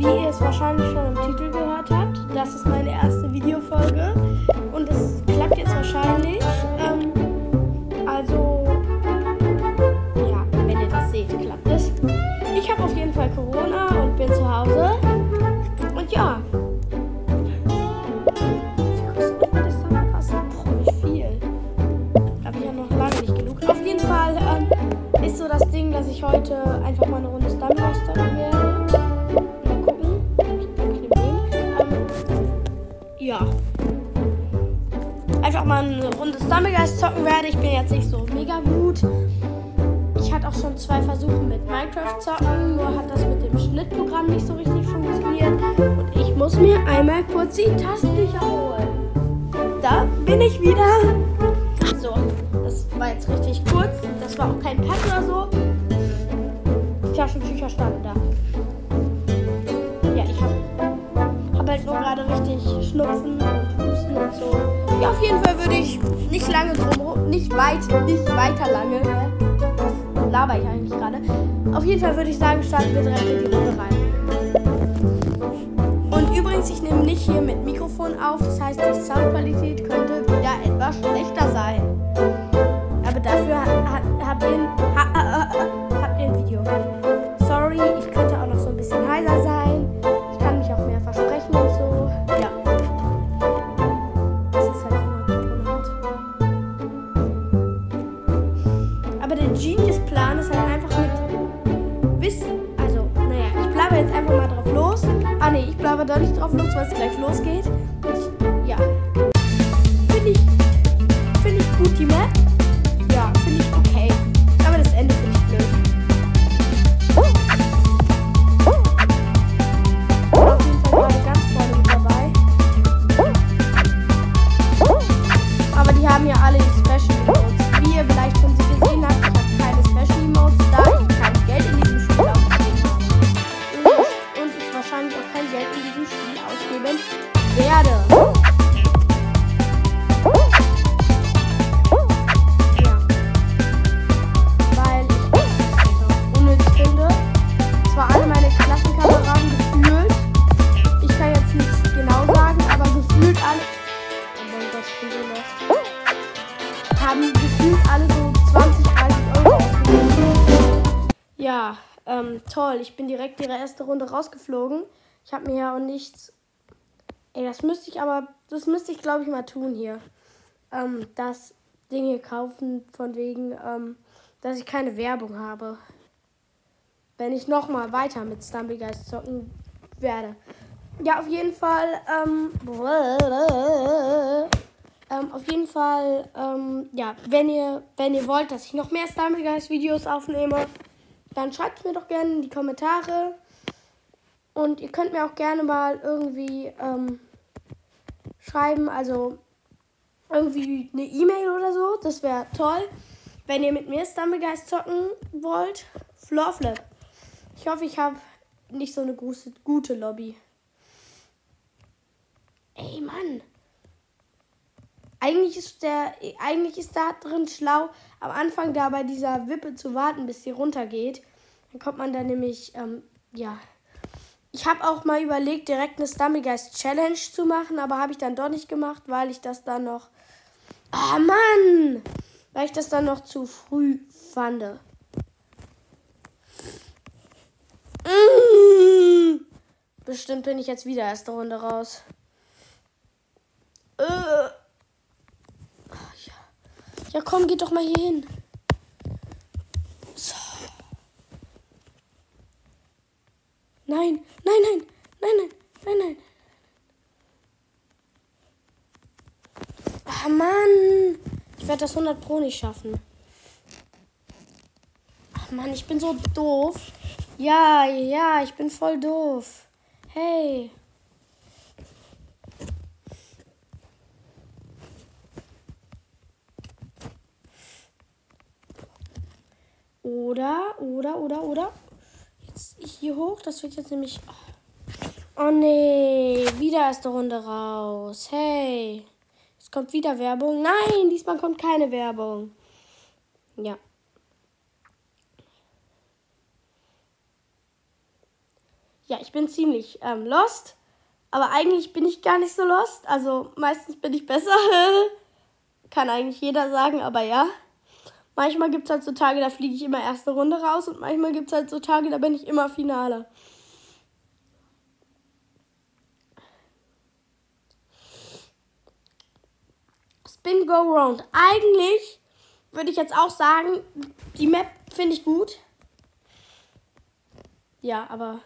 wie ihr es wahrscheinlich schon im Titel gehört habt, das ist meine erste Videofolge und es klappt jetzt wahrscheinlich. Ähm, also, ja, wenn ihr das seht, klappt es. Ich habe auf jeden Fall Corona und bin zu Hause. Und ja. so das Ding, dass ich heute einfach Runde Stumblegeist zocken werde. Ich bin jetzt nicht so mega gut. Ich hatte auch schon zwei Versuche mit Minecraft zocken, nur hat das mit dem Schnittprogramm nicht so richtig funktioniert. Und ich muss mir einmal kurz die Taschentücher holen. Da bin ich wieder. So, das war jetzt richtig kurz. Das war auch kein Cut oder so. Die Taschentücher standen da. Ja, ich hab, hab halt nur gerade richtig Schnupfen Husten und so. Ja, auf jeden Fall würde ich nicht lange drum, nicht weit, nicht weiter lange. Was laber ich eigentlich gerade? Auf jeden Fall würde ich sagen, starten wir direkt in die Runde rein. Und übrigens, ich nehme nicht hier mit Mikrofon auf, das heißt, die Soundqualität könnte wieder etwas schlechter sein. Aber dafür hat, habt ihr, ha, ha, jetzt einfach mal drauf los. Ah, nee, ich bleibe da nicht drauf los, weil es gleich losgeht. Ich, ähm, toll. Ich bin direkt ihre erste Runde rausgeflogen. Ich habe mir ja auch nichts. Ey, das müsste ich aber. Das müsste ich, glaube ich, mal tun hier. Ähm, das Ding hier kaufen, von wegen, ähm, dass ich keine Werbung habe. Wenn ich nochmal weiter mit Stumblegeist zocken werde. Ja, auf jeden Fall. Ähm, ähm, auf jeden Fall, ähm, ja, wenn ihr, wenn ihr wollt, dass ich noch mehr Stumblegeist-Videos aufnehme, dann schreibt es mir doch gerne in die Kommentare. Und ihr könnt mir auch gerne mal irgendwie ähm, schreiben, also irgendwie eine E-Mail oder so. Das wäre toll. Wenn ihr mit mir Stumblegeist zocken wollt, Floorflip. Ich hoffe, ich habe nicht so eine gute, gute Lobby. Ey, Mann. Eigentlich ist der, eigentlich ist da drin schlau, am Anfang da bei dieser Wippe zu warten, bis sie runtergeht. Dann kommt man da nämlich, ähm, ja. Ich habe auch mal überlegt, direkt eine Stumblegeist Challenge zu machen, aber habe ich dann doch nicht gemacht, weil ich das dann noch. Ah, oh Mann! Weil ich das dann noch zu früh fand. Bestimmt bin ich jetzt wieder erste Runde raus. Äh. Ja, komm, geh doch mal hier hin. So. Nein, nein, nein, nein, nein, nein, nein. Ah, Mann. Ich werde das 100 Pro nicht schaffen. Ach, Mann, ich bin so doof. Ja, ja, ich bin voll doof. Hey. Oder, oder, oder, oder. Jetzt hier hoch. Das wird jetzt nämlich. Oh nee. Wieder erste Runde raus. Hey. Es kommt wieder Werbung. Nein, diesmal kommt keine Werbung. Ja. Ja, ich bin ziemlich ähm, lost. Aber eigentlich bin ich gar nicht so lost. Also meistens bin ich besser. Kann eigentlich jeder sagen, aber ja. Manchmal gibt es halt so Tage, da fliege ich immer erste Runde raus und manchmal gibt es halt so Tage, da bin ich immer Finale. Spin Go Round. Eigentlich würde ich jetzt auch sagen, die Map finde ich gut. Ja, aber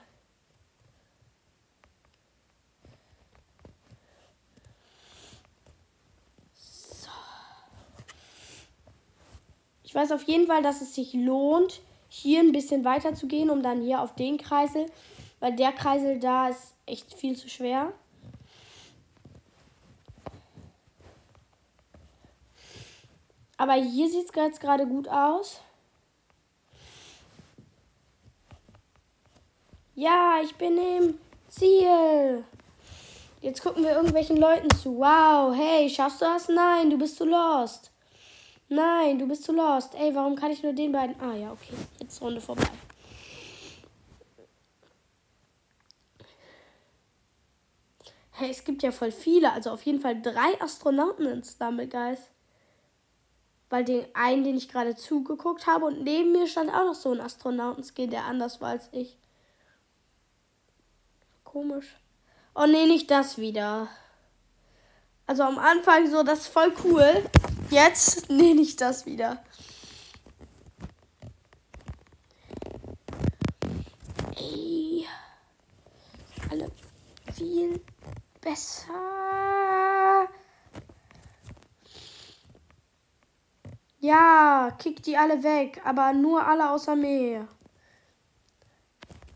Ich weiß auf jeden Fall, dass es sich lohnt, hier ein bisschen weiter zu gehen, um dann hier auf den Kreisel, weil der Kreisel da ist echt viel zu schwer. Aber hier sieht es jetzt gerade gut aus. Ja, ich bin im Ziel. Jetzt gucken wir irgendwelchen Leuten zu. Wow, hey, schaffst du das? Nein, du bist zu lost. Nein, du bist zu lost. Ey, warum kann ich nur den beiden? Ah ja, okay. Jetzt Runde vorbei. Hey, es gibt ja voll viele. Also auf jeden Fall drei Astronauten in Stumblegeist. Weil den einen, den ich gerade zugeguckt habe, und neben mir stand auch noch so ein Astronautenskin, der anders war als ich. Komisch. Oh nee, nicht das wieder. Also am Anfang so, das ist voll cool. Jetzt nehme ich das wieder. Ey. Alle viel besser. Ja, kick die alle weg, aber nur alle außer mir.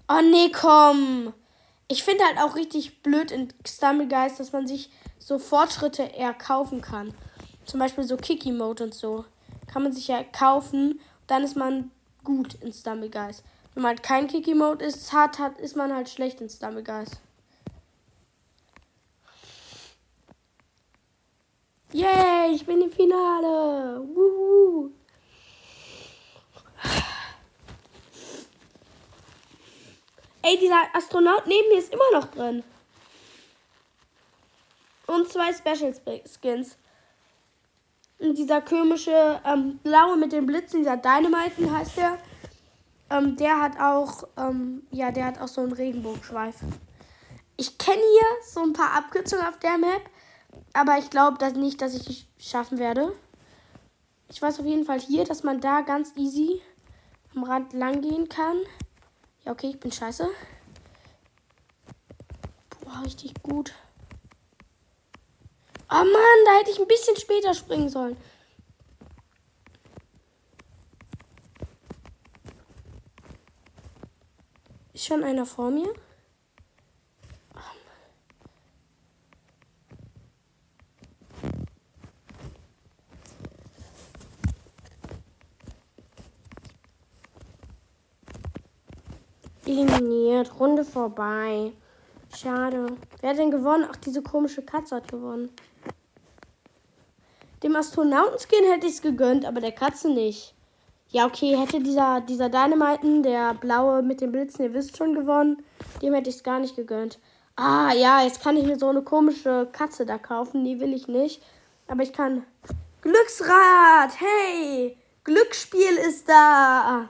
Oh nee, komm. Ich finde halt auch richtig blöd in Stumblegeist, dass man sich so Fortschritte eher kaufen kann. Zum Beispiel so Kiki Mode und so. Kann man sich ja kaufen, dann ist man gut in Stumblegeist. Wenn man halt kein Kiki Mode ist, hat, hat, ist man halt schlecht in Stumblegeist. Yay, ich bin im Finale. Wuhu. Ey, dieser Astronaut neben mir ist immer noch drin. Und zwei Special Skins. Dieser komische ähm, blaue mit den Blitzen, dieser Dynamite heißt der. Ähm, der hat auch, ähm, ja, der hat auch so einen Regenbogenschweif. Ich kenne hier so ein paar Abkürzungen auf der Map, aber ich glaube dass nicht, dass ich es schaffen werde. Ich weiß auf jeden Fall hier, dass man da ganz easy am Rand lang gehen kann. Ja, okay, ich bin scheiße. Boah, richtig gut. Oh Mann, da hätte ich ein bisschen später springen sollen. Ist schon einer vor mir? Eliminiert, Runde vorbei. Schade. Wer hat denn gewonnen? Ach, diese komische Katze hat gewonnen. Dem Astronautenskin hätte ich es gegönnt, aber der Katze nicht. Ja, okay, hätte dieser, dieser Dynamiten, der blaue mit den Blitzen, ihr wisst schon, gewonnen, dem hätte ich es gar nicht gegönnt. Ah, ja, jetzt kann ich mir so eine komische Katze da kaufen. Die will ich nicht. Aber ich kann. Glücksrad! Hey! Glücksspiel ist da!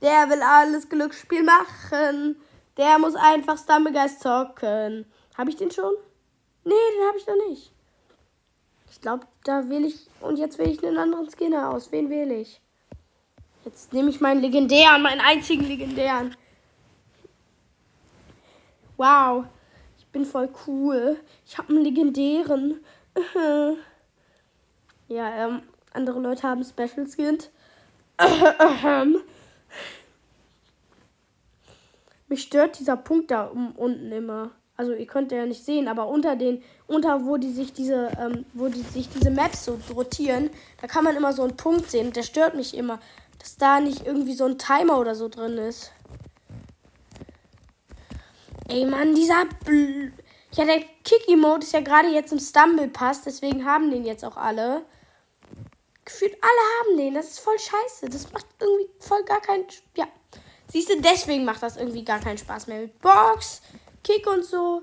Der will alles Glücksspiel machen. Der muss einfach Stumblegeist zocken. Habe ich den schon? Nee, den habe ich noch nicht. Ich glaube, da will ich. Und jetzt wähle ich einen anderen Skinner aus. Wen wähle ich? Jetzt nehme ich meinen legendären, meinen einzigen legendären. Wow. Ich bin voll cool. Ich habe einen legendären. ja, ähm, andere Leute haben Special Skins. Mich stört dieser Punkt da unten immer also ihr könnt ja nicht sehen, aber unter den, unter wo die sich diese, ähm, wo die sich diese Maps so rotieren, da kann man immer so einen Punkt sehen. Der stört mich immer, dass da nicht irgendwie so ein Timer oder so drin ist. Ey Mann, dieser Bl ja, der Kiki-Mode ist ja gerade jetzt im Stumble-Pass, deswegen haben den jetzt auch alle. Gefühlt alle haben den, das ist voll scheiße. Das macht irgendwie voll gar keinen. Ja, Siehst du, deswegen macht das irgendwie gar keinen Spaß mehr. Mit Box, Kick und so.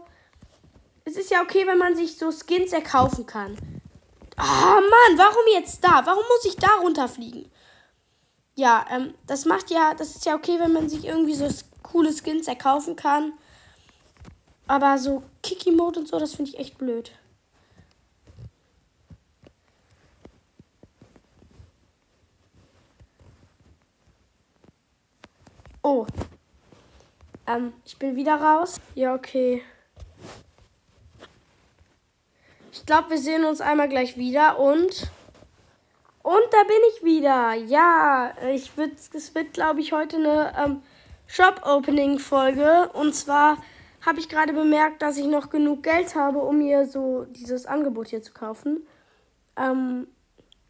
Es ist ja okay, wenn man sich so Skins erkaufen kann. Ah, oh Mann, warum jetzt da? Warum muss ich da runterfliegen? Ja, ähm, das macht ja, das ist ja okay, wenn man sich irgendwie so coole Skins erkaufen kann. Aber so Kiki-Mode und so, das finde ich echt blöd. Oh. Ähm, ich bin wieder raus. Ja, okay. Ich glaube, wir sehen uns einmal gleich wieder und. Und da bin ich wieder. Ja, ich würd, es wird, glaube ich, heute eine ähm, Shop-Opening-Folge. Und zwar habe ich gerade bemerkt, dass ich noch genug Geld habe, um mir so dieses Angebot hier zu kaufen. Ähm,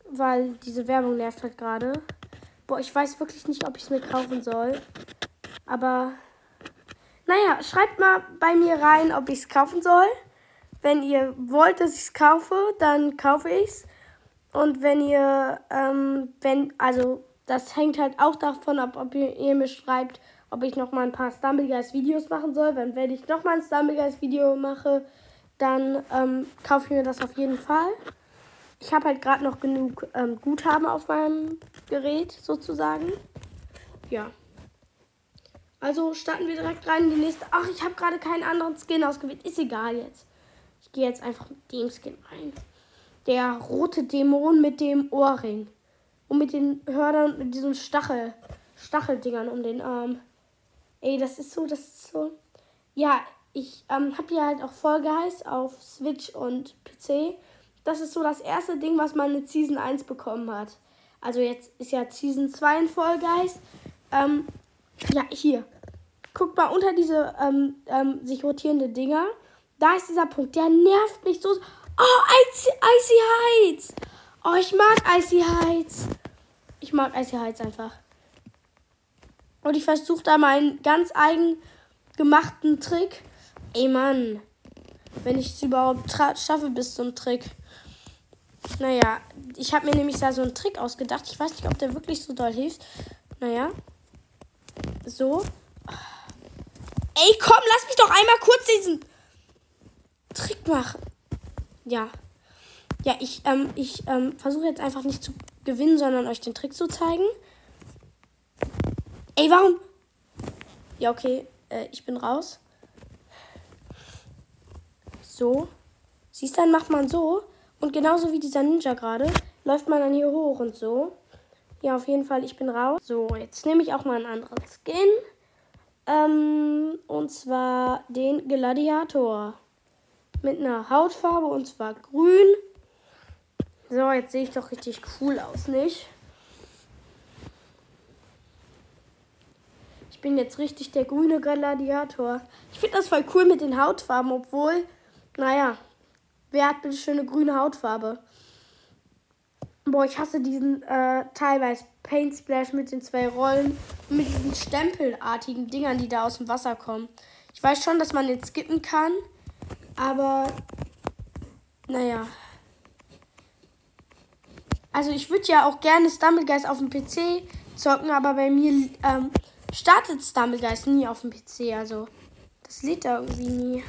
weil diese Werbung nervt halt gerade. Boah, ich weiß wirklich nicht, ob ich es mir kaufen soll. Aber naja, schreibt mal bei mir rein, ob ich es kaufen soll. Wenn ihr wollt, dass ich es kaufe, dann kaufe ich es. Und wenn ihr, ähm, wenn, also das hängt halt auch davon ab, ob ihr, ihr mir schreibt, ob ich noch mal ein paar Stumbleguys Videos machen soll. Wenn, wenn ich noch mal ein Stumbleguys Video mache, dann ähm, kaufe ich mir das auf jeden Fall. Ich habe halt gerade noch genug ähm, Guthaben auf meinem Gerät sozusagen. Ja. Also starten wir direkt rein in die nächste. Ach, ich habe gerade keinen anderen Skin ausgewählt. Ist egal jetzt. Ich gehe jetzt einfach mit dem Skin rein. Der rote Dämon mit dem Ohrring. Und mit den Hörnern, mit diesen Stachel, Stacheldingern um den Arm. Ey, das ist so, das ist so. Ja, ich ähm, habe ja halt auch Guys auf Switch und PC das ist so das erste Ding, was man mit Season 1 bekommen hat. Also jetzt ist ja Season 2 in Guys. Ähm, ja, hier. Guckt mal unter diese ähm, ähm, sich rotierende Dinger. Da ist dieser Punkt. Der nervt mich so. Oh, Icy, Icy Heights. Oh, ich mag Icy Heights. Ich mag Icy Heights einfach. Und ich versuche da meinen ganz eigen gemachten Trick. Ey, Mann. Wenn ich es überhaupt schaffe bis zum Trick. Naja, ich habe mir nämlich da so einen Trick ausgedacht. Ich weiß nicht, ob der wirklich so doll hilft. Naja. So. Ey, komm, lass mich doch einmal kurz diesen Trick machen. Ja. Ja, ich, ähm, ich ähm, versuche jetzt einfach nicht zu gewinnen, sondern euch den Trick zu zeigen. Ey, warum? Ja, okay. Äh, ich bin raus. So. Siehst du, dann macht man so. Und genauso wie dieser Ninja gerade, läuft man dann hier hoch und so. Ja, auf jeden Fall, ich bin raus. So, jetzt nehme ich auch mal einen anderen Skin. Ähm, und zwar den Gladiator. Mit einer Hautfarbe und zwar grün. So, jetzt sehe ich doch richtig cool aus, nicht? Ich bin jetzt richtig der grüne Gladiator. Ich finde das voll cool mit den Hautfarben, obwohl, naja, Wer hat bitte schöne grüne Hautfarbe? Boah, ich hasse diesen äh, teilweise Paint Splash mit den zwei Rollen und mit diesen stempelartigen Dingern, die da aus dem Wasser kommen. Ich weiß schon, dass man jetzt skippen kann, aber naja. Also ich würde ja auch gerne Stumblegeist auf dem PC zocken, aber bei mir ähm, startet Stumblegeist nie auf dem PC. Also das lädt da irgendwie nie.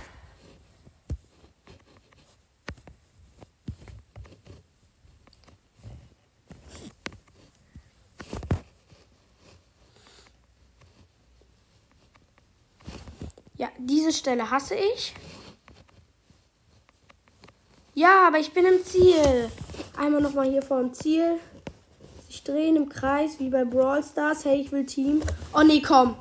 Ja, diese Stelle hasse ich. Ja, aber ich bin im Ziel. Einmal nochmal hier vor dem Ziel. Sich drehen im Kreis, wie bei Brawl Stars. Hey, ich will Team. Oh nee, komm.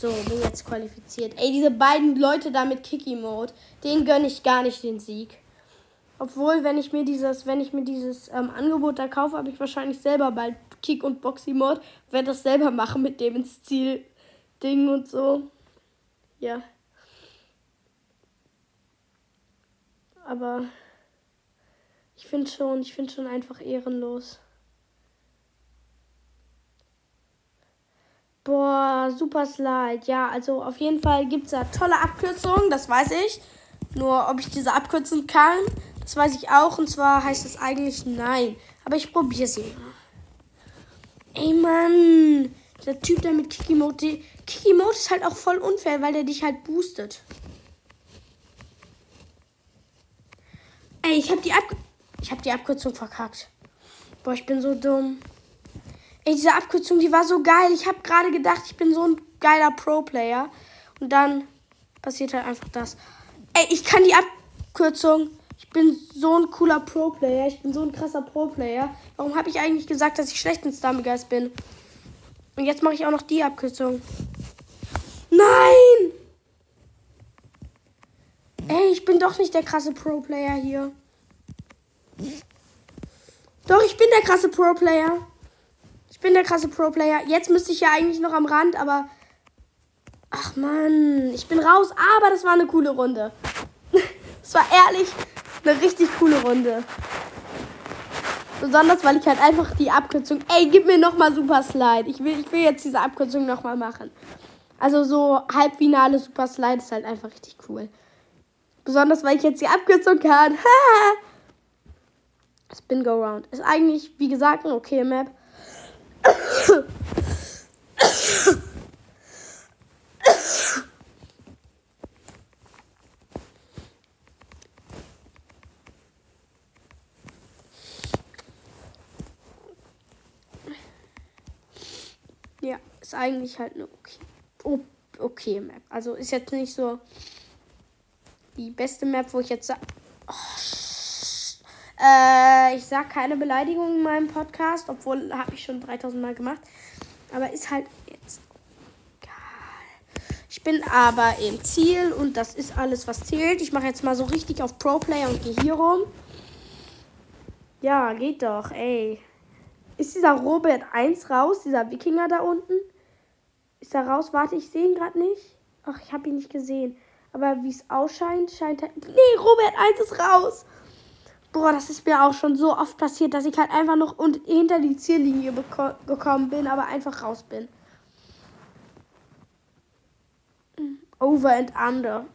So, bin jetzt qualifiziert. Ey, diese beiden Leute da mit Kiki-Mode, denen gönne ich gar nicht den Sieg. Obwohl, wenn ich mir dieses, wenn ich mir dieses ähm, Angebot da kaufe, habe ich wahrscheinlich selber bald Kick- und Boxy-Mode. Werde das selber machen, mit dem ins Ziel Ding und so. Ja. Aber ich finde schon, ich finde schon einfach ehrenlos. Boah, super Slide. Ja, also auf jeden Fall gibt es da tolle Abkürzungen, das weiß ich. Nur ob ich diese abkürzen kann, das weiß ich auch. Und zwar heißt es eigentlich nein. Aber ich probiere sie mal. Ey Mann, Der Typ, der mit Kiki Mode. Kiki Mode ist halt auch voll unfair, weil der dich halt boostet. Ey, ich hab die Ab ich hab die Abkürzung verkackt. Boah, ich bin so dumm. Ey, diese Abkürzung, die war so geil. Ich habe gerade gedacht, ich bin so ein geiler Pro-Player. Und dann passiert halt einfach das. Ey, ich kann die Abkürzung. Ich bin so ein cooler Pro-Player. Ich bin so ein krasser Pro-Player. Warum habe ich eigentlich gesagt, dass ich schlecht in Stammegeist bin? Und jetzt mache ich auch noch die Abkürzung. Nein! Ey, ich bin doch nicht der krasse Pro-Player hier. Doch, ich bin der krasse Pro-Player. Ich bin der krasse Pro-Player. Jetzt müsste ich ja eigentlich noch am Rand, aber. Ach man, ich bin raus. Aber das war eine coole Runde. Es war ehrlich eine richtig coole Runde. Besonders, weil ich halt einfach die Abkürzung. Ey, gib mir nochmal Super Slide. Ich will, ich will jetzt diese Abkürzung nochmal machen. Also so Halbfinale Super Slide ist halt einfach richtig cool. Besonders, weil ich jetzt die Abkürzung kann. Spin Go Round. Ist eigentlich, wie gesagt, eine okay Map. Ja, ist eigentlich halt eine okay, okay Map. Also ist jetzt nicht so die beste Map, wo ich jetzt sage. Oh, äh, ich sag keine Beleidigung in meinem Podcast, obwohl habe ich schon 3000 Mal gemacht. Aber ist halt jetzt egal. Ich bin aber im Ziel und das ist alles, was zählt. Ich mache jetzt mal so richtig auf Pro Player und gehe hier rum. Ja, geht doch, ey. Ist dieser Robert 1 raus, dieser Wikinger da unten? Ist er raus? Warte, ich sehe ihn gerade nicht. Ach, ich habe ihn nicht gesehen. Aber wie es ausscheint, scheint er. Nee, Robert 1 ist raus. Boah, das ist mir auch schon so oft passiert, dass ich halt einfach noch hinter die Ziellinie gekommen bin, aber einfach raus bin. Over and under.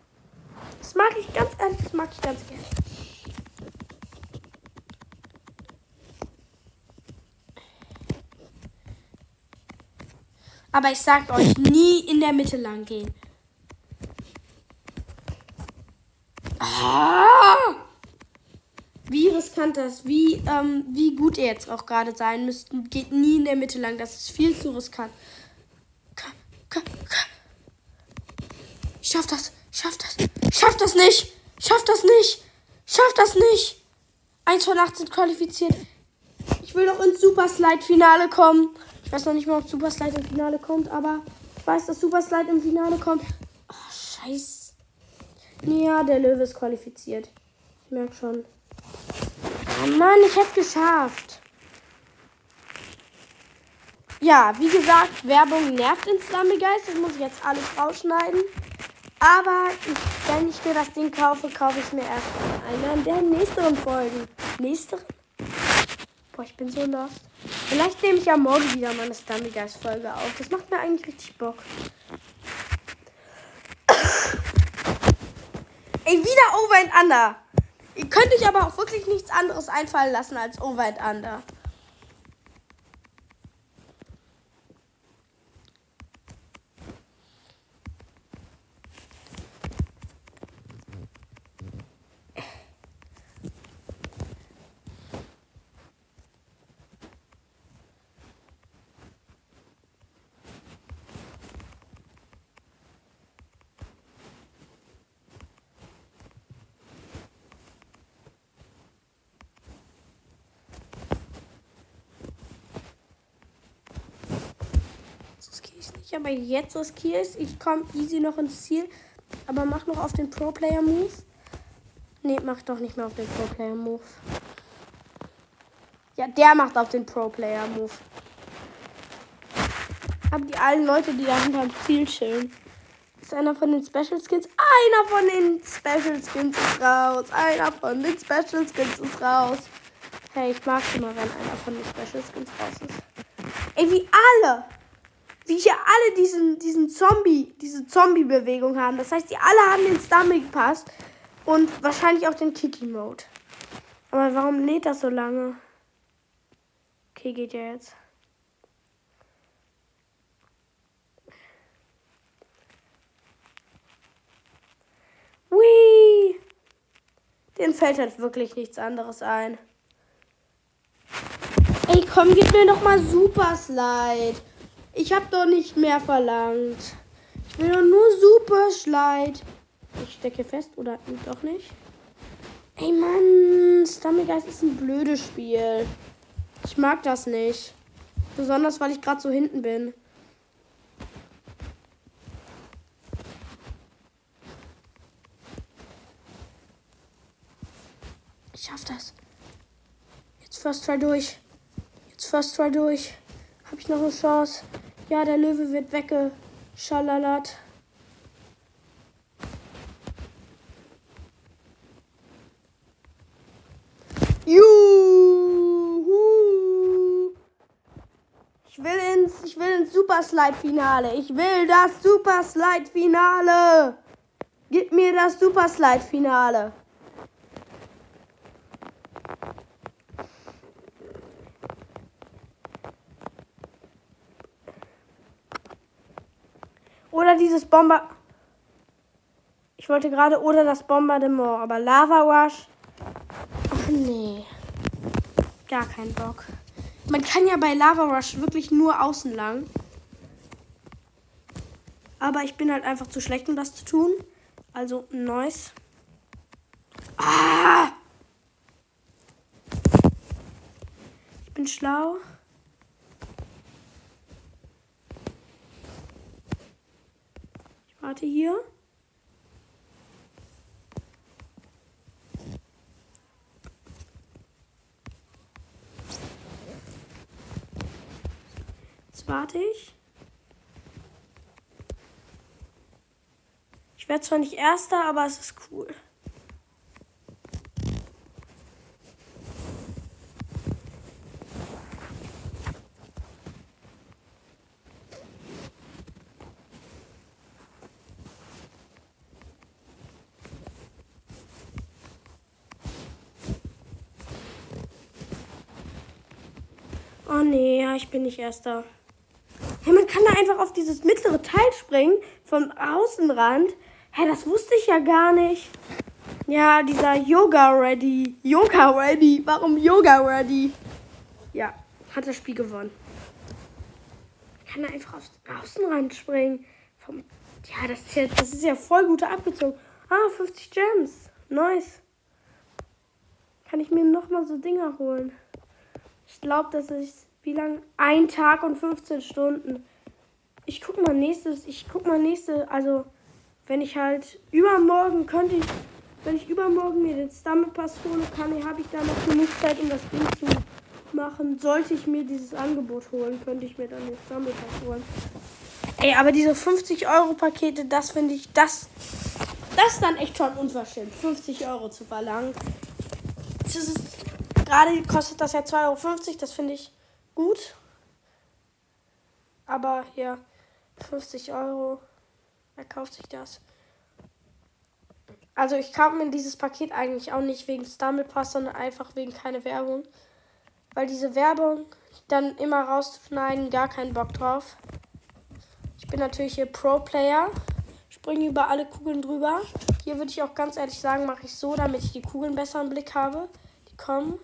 Das mag ich ganz ehrlich, das mag ich ganz gerne. Aber ich sag euch, nie in der Mitte lang gehen. Ah! Wie riskant das, wie, ähm, wie gut ihr jetzt auch gerade sein müsst, geht nie in der Mitte lang. Das ist viel zu riskant. Ich schaff das, ich schaff das, ich schaff das nicht, ich schaff das nicht, ich schaff das nicht. Eins von acht sind qualifiziert. Ich will doch ins Super Slide Finale kommen weiß noch nicht mal, ob Super Slide im Finale kommt, aber ich weiß, dass Super Slide im Finale kommt. Oh, scheiße. Ja, der Löwe ist qualifiziert. Ich merke schon. Oh Mann, ich hätte es geschafft. Ja, wie gesagt, Werbung nervt ins Geist. Das muss ich jetzt alles rausschneiden. Aber ich, wenn ich mir das Ding kaufe, kaufe ich mir erst in einer der nächsten Folgen. Nächsteren? Boah, ich bin so lost. Vielleicht nehme ich ja morgen wieder meine Stammigas Folge auf. Das macht mir eigentlich richtig Bock. Ey, wieder Over and Under. Ihr könnt euch aber auch wirklich nichts anderes einfallen lassen als Over and Under. Ich aber jetzt riskiere es. Ich komme easy noch ins Ziel. Aber mach noch auf den Pro-Player-Move. Ne, mach doch nicht mehr auf den Pro-Player-Move. Ja, der macht auf den Pro-Player-Move. Aber die allen Leute, die da hinterm Ziel chillen. Ist einer von den Special Skins? Einer von den Special Skins ist raus. Einer von den Special Skins ist raus. Hey, ich mag immer, wenn einer von den Special Skins raus ist. Ey, wie alle wie hier alle diesen, diesen Zombie, diese Zombie-Bewegung haben. Das heißt, die alle haben den Stomach Pass und wahrscheinlich auch den Kiki-Mode. Aber warum lädt das so lange? Okay, geht ja jetzt. Whee! Den fällt halt wirklich nichts anderes ein. Ey, komm, gib mir noch mal Super Slide. Ich hab doch nicht mehr verlangt. Ich will doch nur Super Slide. Ich stecke fest oder doch nicht? Ey, Mann, Stummy Guys ist ein blödes Spiel. Ich mag das nicht. Besonders, weil ich gerade so hinten bin. Ich schaff das. Jetzt First Try durch. Jetzt First Try durch. Habe ich noch eine Chance? Ja, der Löwe wird weggeschalalat. Juhu! Ich will ins, ich will ins Super Slide Finale. Ich will das Super Slide Finale. Gib mir das Super Slide Finale. Oder dieses Bomber. Ich wollte gerade oder das Bombardement, aber Lava Rush. Ach nee. Gar keinen Bock. Man kann ja bei Lava Rush wirklich nur außen lang. Aber ich bin halt einfach zu schlecht, um das zu tun. Also, nice. Ah! Ich bin schlau. Warte hier. Jetzt warte ich. Ich werde zwar nicht erster, aber es ist cool. Oh ich bin nicht erster. Ja, man kann da einfach auf dieses mittlere Teil springen, vom Außenrand. Hä, das wusste ich ja gar nicht. Ja, dieser Yoga Ready. Yoga Ready. Warum Yoga Ready? Ja, hat das Spiel gewonnen. Man kann da einfach aufs Außenrand springen. Vom, ja, das ist ja, das ist ja voll gut abgezogen. Ah, 50 Gems. Nice. Kann ich mir nochmal so Dinger holen. Ich glaube, das ist wie lang? Ein Tag und 15 Stunden. Ich guck mal nächstes, ich guck mal nächste, also wenn ich halt übermorgen könnte ich, wenn ich übermorgen mir den Stumble Pass hole, kann, habe ich da noch genug Zeit, um das Ding zu machen. Sollte ich mir dieses Angebot holen, könnte ich mir dann den Stumble Pass holen. Ey, aber diese 50 Euro Pakete, das finde ich, das, das ist dann echt schon unverschämt, 50 Euro zu verlangen. Gerade kostet das ja 2,50 Euro. Das finde ich gut. Aber hier 50 Euro. Wer kauft sich das? Also ich kaufe mir dieses Paket eigentlich auch nicht wegen Stumble Pass, sondern einfach wegen keine Werbung. Weil diese Werbung dann immer rauszuschneiden, gar keinen Bock drauf. Ich bin natürlich hier Pro-Player. Springe über alle Kugeln drüber. Hier würde ich auch ganz ehrlich sagen, mache ich so, damit ich die Kugeln besser im Blick habe. Die kommen.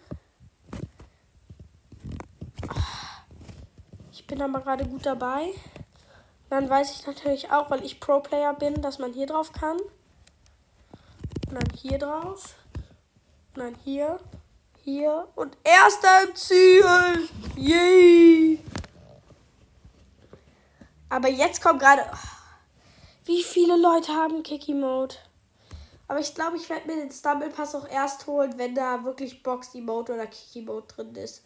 Da mal gerade gut dabei. Dann weiß ich natürlich auch, weil ich Pro-Player bin, dass man hier drauf kann. Und dann hier drauf. Und dann hier. Hier. Und erster im Ziel. Yay. Aber jetzt kommt gerade. wie viele Leute haben Kiki Mode? Aber ich glaube, ich werde mir den Stumble Pass auch erst holen, wenn da wirklich Box Mode oder Kiki Mode drin ist.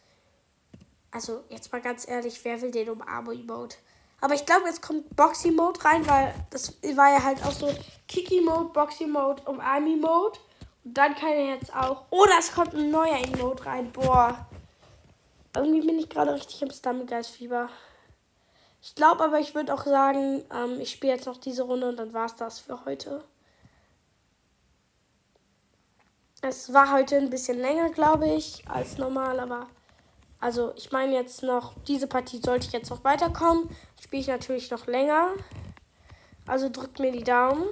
Also, jetzt mal ganz ehrlich, wer will den Umarmo-Emote? Aber ich glaube, jetzt kommt Boxy-Mode rein, weil das war ja halt auch so Kiki-Mode, Boxy-Mode, Umarmi-Mode. Und dann kann er jetzt auch. Oder es kommt ein neuer Emote rein. Boah. Irgendwie bin ich gerade richtig im Stammelgeist-Fieber. Ich glaube aber, ich würde auch sagen, ähm, ich spiele jetzt noch diese Runde und dann war es das für heute. Es war heute ein bisschen länger, glaube ich, als normal, aber also ich meine jetzt noch, diese Partie sollte ich jetzt noch weiterkommen. Spiele ich natürlich noch länger. Also drückt mir die Daumen.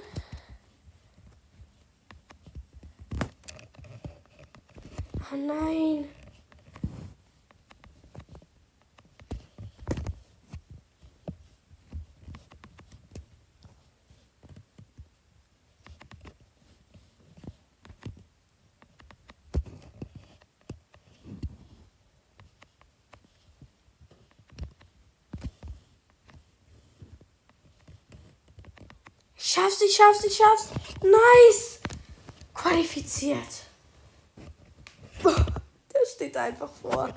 Oh nein. Ich schaff's, ich schaff's, ich schaff's. Nice. Qualifiziert. Der steht einfach vor.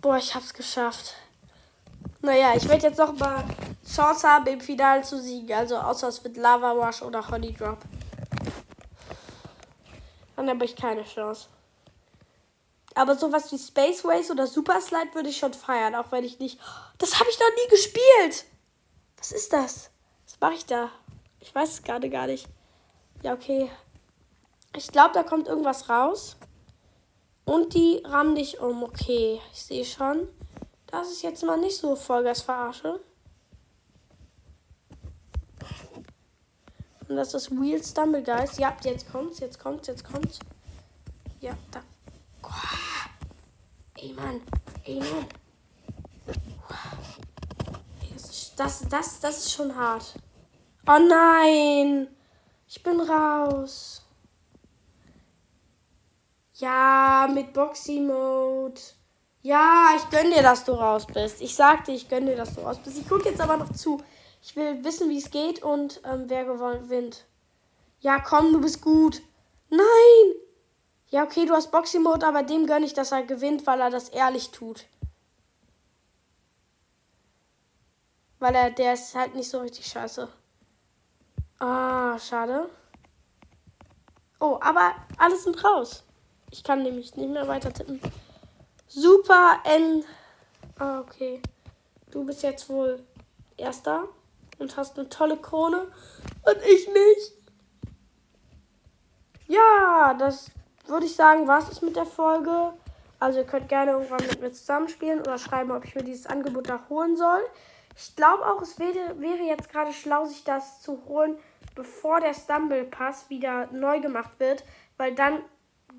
Boah, ich hab's geschafft. Naja, ich werde jetzt noch mal Chance haben, im Finale zu siegen. Also außer es wird Lava Rush oder Honey Drop. Dann habe ich keine Chance. Aber sowas wie Space Race oder Super Slide würde ich schon feiern, auch wenn ich nicht. Das habe ich noch nie gespielt. Was ist das? Was mache ich da? Ich weiß es gerade gar nicht. Ja, okay. Ich glaube, da kommt irgendwas raus. Und die rammen dich um. Okay, ich sehe schon. Das ist jetzt mal nicht so Vollgas-Verarsche. Und das ist Wheel Stumble Guys. Ja, jetzt kommt's, jetzt kommt's, jetzt kommt's. Ja, da. Ey, Mann. Ey, Mann. Das, das, das ist schon hart. Oh nein. Ich bin raus. Ja, mit Boxy Mode. Ja, ich gönn dir, dass du raus bist. Ich sagte, ich gönn dir, dass du raus bist. Ich gucke jetzt aber noch zu. Ich will wissen, wie es geht und ähm, wer gewinnt. Ja, komm, du bist gut. Nein! Ja, okay, du hast Boxy Mode, aber dem gönne ich, dass er gewinnt, weil er das ehrlich tut. Weil er, der ist halt nicht so richtig scheiße. Ah, schade. Oh, aber alles sind raus. Ich kann nämlich nicht mehr weiter tippen. Super N. Ah, okay. Du bist jetzt wohl Erster und hast eine tolle Krone und ich nicht. Ja, das würde ich sagen, war es mit der Folge. Also ihr könnt gerne irgendwann mit mir zusammenspielen oder schreiben, ob ich mir dieses Angebot da holen soll. Ich glaube auch, es wäre, wäre jetzt gerade schlau, sich das zu holen, bevor der Stumble Pass wieder neu gemacht wird, weil dann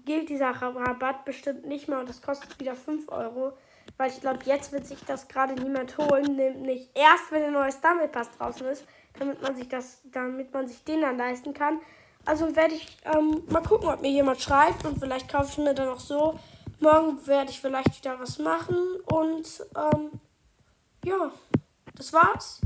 gilt dieser Rabatt bestimmt nicht mehr und das kostet wieder 5 Euro. Weil ich glaube, jetzt wird sich das gerade niemand holen, nämlich erst wenn der neue Stumble Pass draußen ist, damit man sich das, damit man sich den dann leisten kann. Also werde ich ähm, mal gucken, ob mir jemand schreibt und vielleicht kaufe ich mir dann auch so. Morgen werde ich vielleicht wieder was machen und ähm, ja. Das war's.